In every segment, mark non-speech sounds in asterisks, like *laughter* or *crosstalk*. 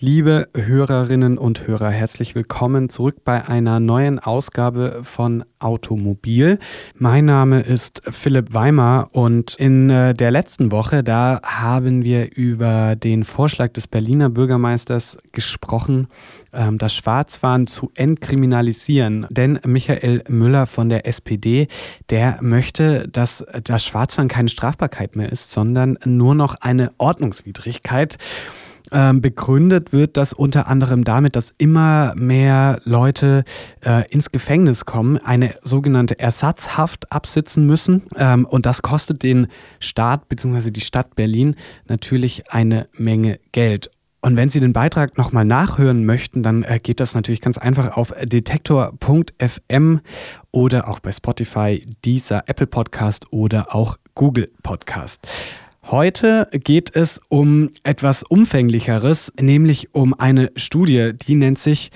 Liebe Hörerinnen und Hörer, herzlich willkommen zurück bei einer neuen Ausgabe von Automobil. Mein Name ist Philipp Weimar und in äh, der letzten Woche, da haben wir über den Vorschlag des Berliner Bürgermeisters gesprochen, ähm, das Schwarzfahren zu entkriminalisieren. Denn Michael Müller von der SPD, der möchte, dass das Schwarzfahren keine Strafbarkeit mehr ist, sondern nur noch eine Ordnungswidrigkeit. Ähm, begründet wird das unter anderem damit, dass immer mehr Leute äh, ins Gefängnis kommen, eine sogenannte Ersatzhaft absitzen müssen. Ähm, und das kostet den Staat bzw. die Stadt Berlin natürlich eine Menge Geld. Und wenn Sie den Beitrag nochmal nachhören möchten, dann äh, geht das natürlich ganz einfach auf detektor.fm oder auch bei Spotify, dieser Apple Podcast oder auch Google Podcast. Heute geht es um etwas Umfänglicheres, nämlich um eine Studie, die nennt sich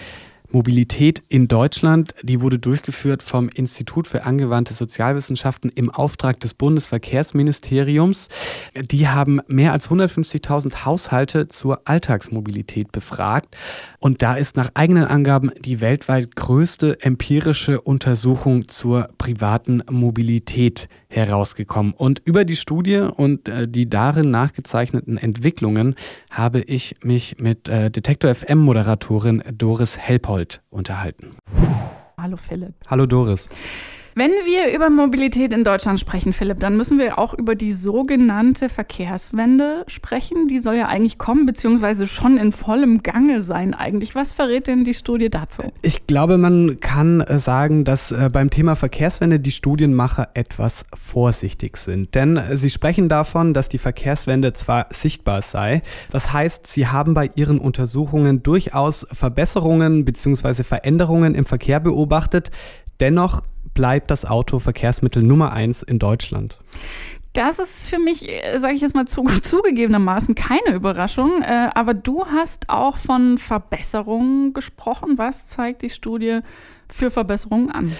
Mobilität in Deutschland, die wurde durchgeführt vom Institut für angewandte Sozialwissenschaften im Auftrag des Bundesverkehrsministeriums. Die haben mehr als 150.000 Haushalte zur Alltagsmobilität befragt. Und da ist nach eigenen Angaben die weltweit größte empirische Untersuchung zur privaten Mobilität herausgekommen. Und über die Studie und äh, die darin nachgezeichneten Entwicklungen habe ich mich mit äh, Detektor FM Moderatorin Doris Helpold unterhalten. Hallo Philipp. Hallo Doris. Wenn wir über Mobilität in Deutschland sprechen, Philipp, dann müssen wir auch über die sogenannte Verkehrswende sprechen. Die soll ja eigentlich kommen, beziehungsweise schon in vollem Gange sein eigentlich. Was verrät denn die Studie dazu? Ich glaube, man kann äh, sagen, dass äh, beim Thema Verkehrswende die Studienmacher etwas vorsichtig sind. Denn äh, sie sprechen davon, dass die Verkehrswende zwar sichtbar sei, das heißt, sie haben bei ihren Untersuchungen durchaus Verbesserungen bzw. Veränderungen im Verkehr beobachtet. Dennoch bleibt das Auto Verkehrsmittel Nummer eins in Deutschland. Das ist für mich, äh, sage ich jetzt mal zu, *laughs* zugegebenermaßen, keine Überraschung. Äh, aber du hast auch von Verbesserungen gesprochen. Was zeigt die Studie für Verbesserungen an?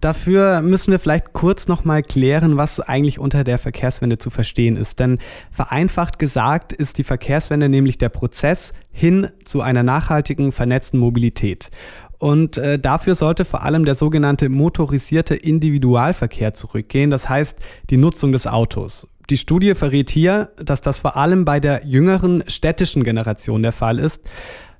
Dafür müssen wir vielleicht kurz nochmal klären, was eigentlich unter der Verkehrswende zu verstehen ist. Denn vereinfacht gesagt ist die Verkehrswende nämlich der Prozess hin zu einer nachhaltigen, vernetzten Mobilität. Und äh, dafür sollte vor allem der sogenannte motorisierte Individualverkehr zurückgehen, das heißt die Nutzung des Autos. Die Studie verrät hier, dass das vor allem bei der jüngeren städtischen Generation der Fall ist.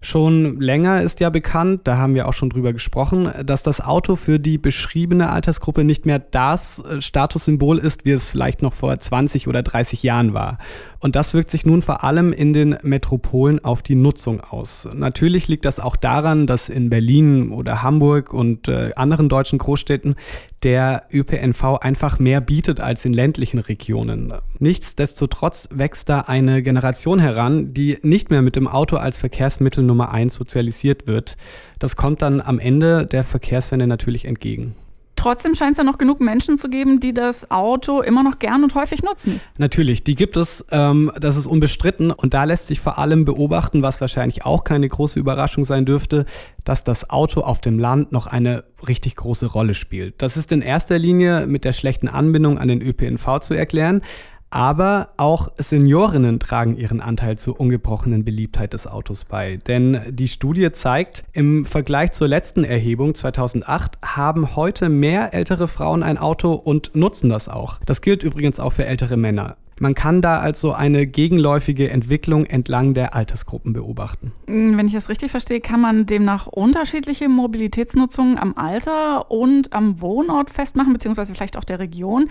Schon länger ist ja bekannt, da haben wir auch schon drüber gesprochen, dass das Auto für die beschriebene Altersgruppe nicht mehr das äh, Statussymbol ist, wie es vielleicht noch vor 20 oder 30 Jahren war. Und das wirkt sich nun vor allem in den Metropolen auf die Nutzung aus. Natürlich liegt das auch daran, dass in Berlin oder Hamburg und äh, anderen deutschen Großstädten der ÖPNV einfach mehr bietet als in ländlichen Regionen. Nichtsdestotrotz wächst da eine Generation heran, die nicht mehr mit dem Auto als Verkehrsmittel Nummer eins sozialisiert wird. Das kommt dann am Ende der Verkehrswende natürlich entgegen. Trotzdem scheint es ja noch genug Menschen zu geben, die das Auto immer noch gern und häufig nutzen. Natürlich, die gibt es, ähm, das ist unbestritten. Und da lässt sich vor allem beobachten, was wahrscheinlich auch keine große Überraschung sein dürfte, dass das Auto auf dem Land noch eine richtig große Rolle spielt. Das ist in erster Linie mit der schlechten Anbindung an den ÖPNV zu erklären. Aber auch Seniorinnen tragen ihren Anteil zur ungebrochenen Beliebtheit des Autos bei. Denn die Studie zeigt, im Vergleich zur letzten Erhebung 2008 haben heute mehr ältere Frauen ein Auto und nutzen das auch. Das gilt übrigens auch für ältere Männer. Man kann da also eine gegenläufige Entwicklung entlang der Altersgruppen beobachten. Mm, wenn ich das richtig verstehe, kann man demnach unterschiedliche Mobilitätsnutzungen am Alter und am Wohnort festmachen, beziehungsweise vielleicht auch der Region.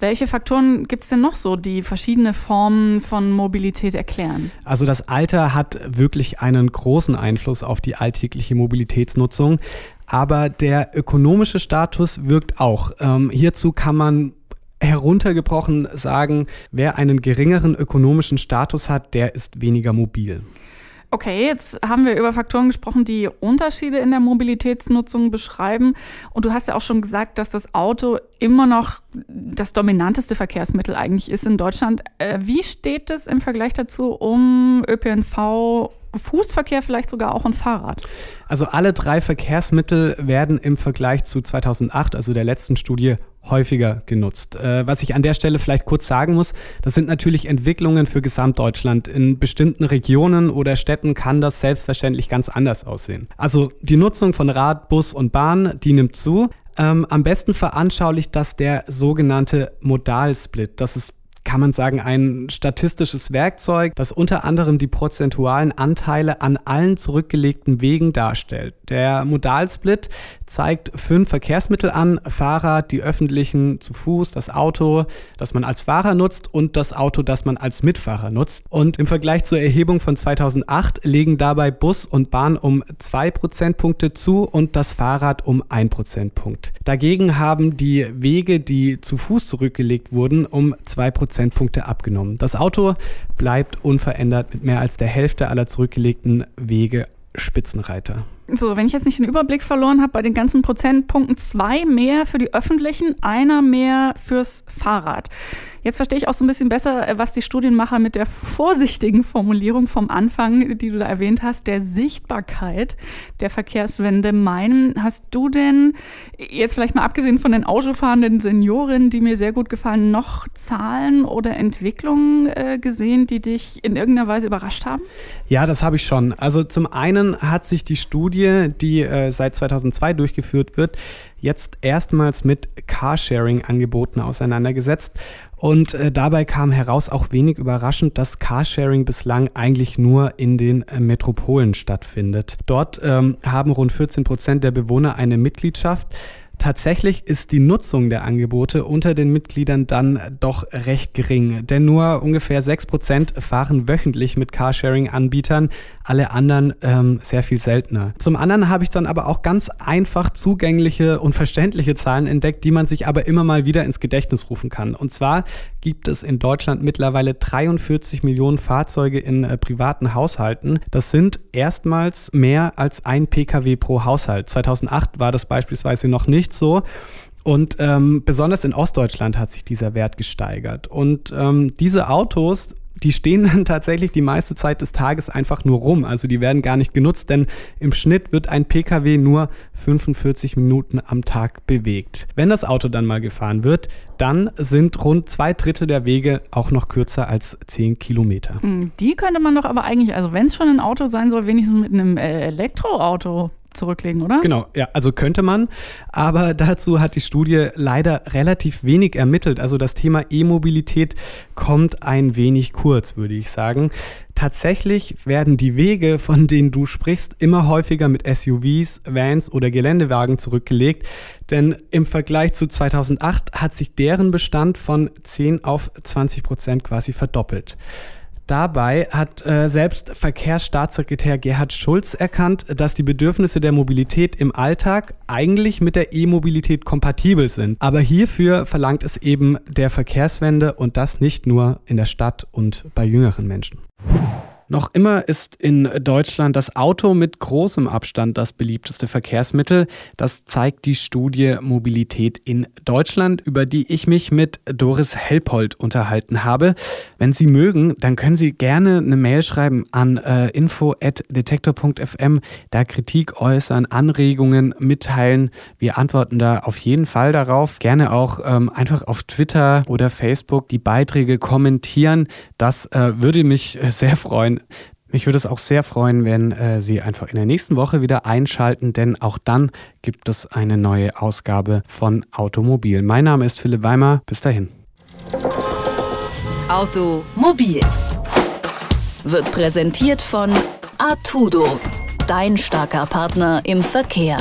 Welche Faktoren gibt es denn noch so, die verschiedene Formen von Mobilität erklären? Also das Alter hat wirklich einen großen Einfluss auf die alltägliche Mobilitätsnutzung. Aber der ökonomische Status wirkt auch. Ähm, hierzu kann man heruntergebrochen sagen, wer einen geringeren ökonomischen Status hat, der ist weniger mobil. Okay, jetzt haben wir über Faktoren gesprochen, die Unterschiede in der Mobilitätsnutzung beschreiben. Und du hast ja auch schon gesagt, dass das Auto immer noch das dominanteste Verkehrsmittel eigentlich ist in Deutschland. Äh, wie steht es im Vergleich dazu um ÖPNV Fußverkehr vielleicht sogar auch ein Fahrrad? Also alle drei Verkehrsmittel werden im Vergleich zu 2008, also der letzten Studie, häufiger genutzt. Äh, was ich an der Stelle vielleicht kurz sagen muss, das sind natürlich Entwicklungen für Gesamtdeutschland. In bestimmten Regionen oder Städten kann das selbstverständlich ganz anders aussehen. Also die Nutzung von Rad, Bus und Bahn, die nimmt zu. Ähm, am besten veranschaulicht das der sogenannte Modalsplit. Das ist kann man sagen, ein statistisches Werkzeug, das unter anderem die prozentualen Anteile an allen zurückgelegten Wegen darstellt. Der Modalsplit zeigt fünf Verkehrsmittel an, Fahrrad, die öffentlichen zu Fuß, das Auto, das man als Fahrer nutzt und das Auto, das man als Mitfahrer nutzt. Und im Vergleich zur Erhebung von 2008 legen dabei Bus und Bahn um zwei Prozentpunkte zu und das Fahrrad um ein Prozentpunkt. Dagegen haben die Wege, die zu Fuß zurückgelegt wurden, um zwei Prozent Prozentpunkte abgenommen. Das Auto bleibt unverändert mit mehr als der Hälfte aller zurückgelegten Wege Spitzenreiter. So, wenn ich jetzt nicht den Überblick verloren habe, bei den ganzen Prozentpunkten zwei mehr für die öffentlichen, einer mehr fürs Fahrrad. Jetzt verstehe ich auch so ein bisschen besser, äh, was die Studienmacher mit der vorsichtigen Formulierung vom Anfang, die du da erwähnt hast, der Sichtbarkeit der Verkehrswende meinen. Hast du denn, jetzt vielleicht mal abgesehen von den autofahrenden Seniorinnen, die mir sehr gut gefallen, noch Zahlen oder Entwicklungen äh, gesehen, die dich in irgendeiner Weise überrascht haben? Ja, das habe ich schon. Also zum einen hat sich die Studie, die äh, seit 2002 durchgeführt wird, jetzt erstmals mit Carsharing-Angeboten auseinandergesetzt. Und äh, dabei kam heraus auch wenig überraschend, dass Carsharing bislang eigentlich nur in den äh, Metropolen stattfindet. Dort ähm, haben rund 14 Prozent der Bewohner eine Mitgliedschaft. Tatsächlich ist die Nutzung der Angebote unter den Mitgliedern dann doch recht gering, denn nur ungefähr 6% fahren wöchentlich mit Carsharing-Anbietern, alle anderen ähm, sehr viel seltener. Zum anderen habe ich dann aber auch ganz einfach zugängliche und verständliche Zahlen entdeckt, die man sich aber immer mal wieder ins Gedächtnis rufen kann. Und zwar gibt es in Deutschland mittlerweile 43 Millionen Fahrzeuge in äh, privaten Haushalten. Das sind erstmals mehr als ein Pkw pro Haushalt. 2008 war das beispielsweise noch nicht so. Und ähm, besonders in Ostdeutschland hat sich dieser Wert gesteigert. Und ähm, diese Autos die stehen dann tatsächlich die meiste Zeit des Tages einfach nur rum. Also die werden gar nicht genutzt, denn im Schnitt wird ein Pkw nur 45 Minuten am Tag bewegt. Wenn das Auto dann mal gefahren wird, dann sind rund zwei Drittel der Wege auch noch kürzer als 10 Kilometer. Hm, die könnte man doch aber eigentlich, also wenn es schon ein Auto sein soll, wenigstens mit einem äh, Elektroauto zurücklegen, oder? Genau, ja, also könnte man, aber dazu hat die Studie leider relativ wenig ermittelt. Also das Thema E-Mobilität kommt ein wenig kurz, würde ich sagen. Tatsächlich werden die Wege, von denen du sprichst, immer häufiger mit SUVs, Vans oder Geländewagen zurückgelegt, denn im Vergleich zu 2008 hat sich deren Bestand von 10 auf 20 Prozent quasi verdoppelt. Dabei hat äh, selbst Verkehrsstaatssekretär Gerhard Schulz erkannt, dass die Bedürfnisse der Mobilität im Alltag eigentlich mit der E-Mobilität kompatibel sind. Aber hierfür verlangt es eben der Verkehrswende und das nicht nur in der Stadt und bei jüngeren Menschen. Noch immer ist in Deutschland das Auto mit großem Abstand das beliebteste Verkehrsmittel. Das zeigt die Studie Mobilität in Deutschland, über die ich mich mit Doris Helpold unterhalten habe. Wenn Sie mögen, dann können Sie gerne eine Mail schreiben an äh, info@detektor.fm, da Kritik äußern, Anregungen mitteilen. Wir antworten da auf jeden Fall darauf. Gerne auch ähm, einfach auf Twitter oder Facebook die Beiträge kommentieren. Das äh, würde mich sehr mich würde es auch sehr freuen, wenn äh, Sie einfach in der nächsten Woche wieder einschalten, denn auch dann gibt es eine neue Ausgabe von Automobil. Mein Name ist Philipp Weimer. Bis dahin. Automobil wird präsentiert von Artudo, dein starker Partner im Verkehr.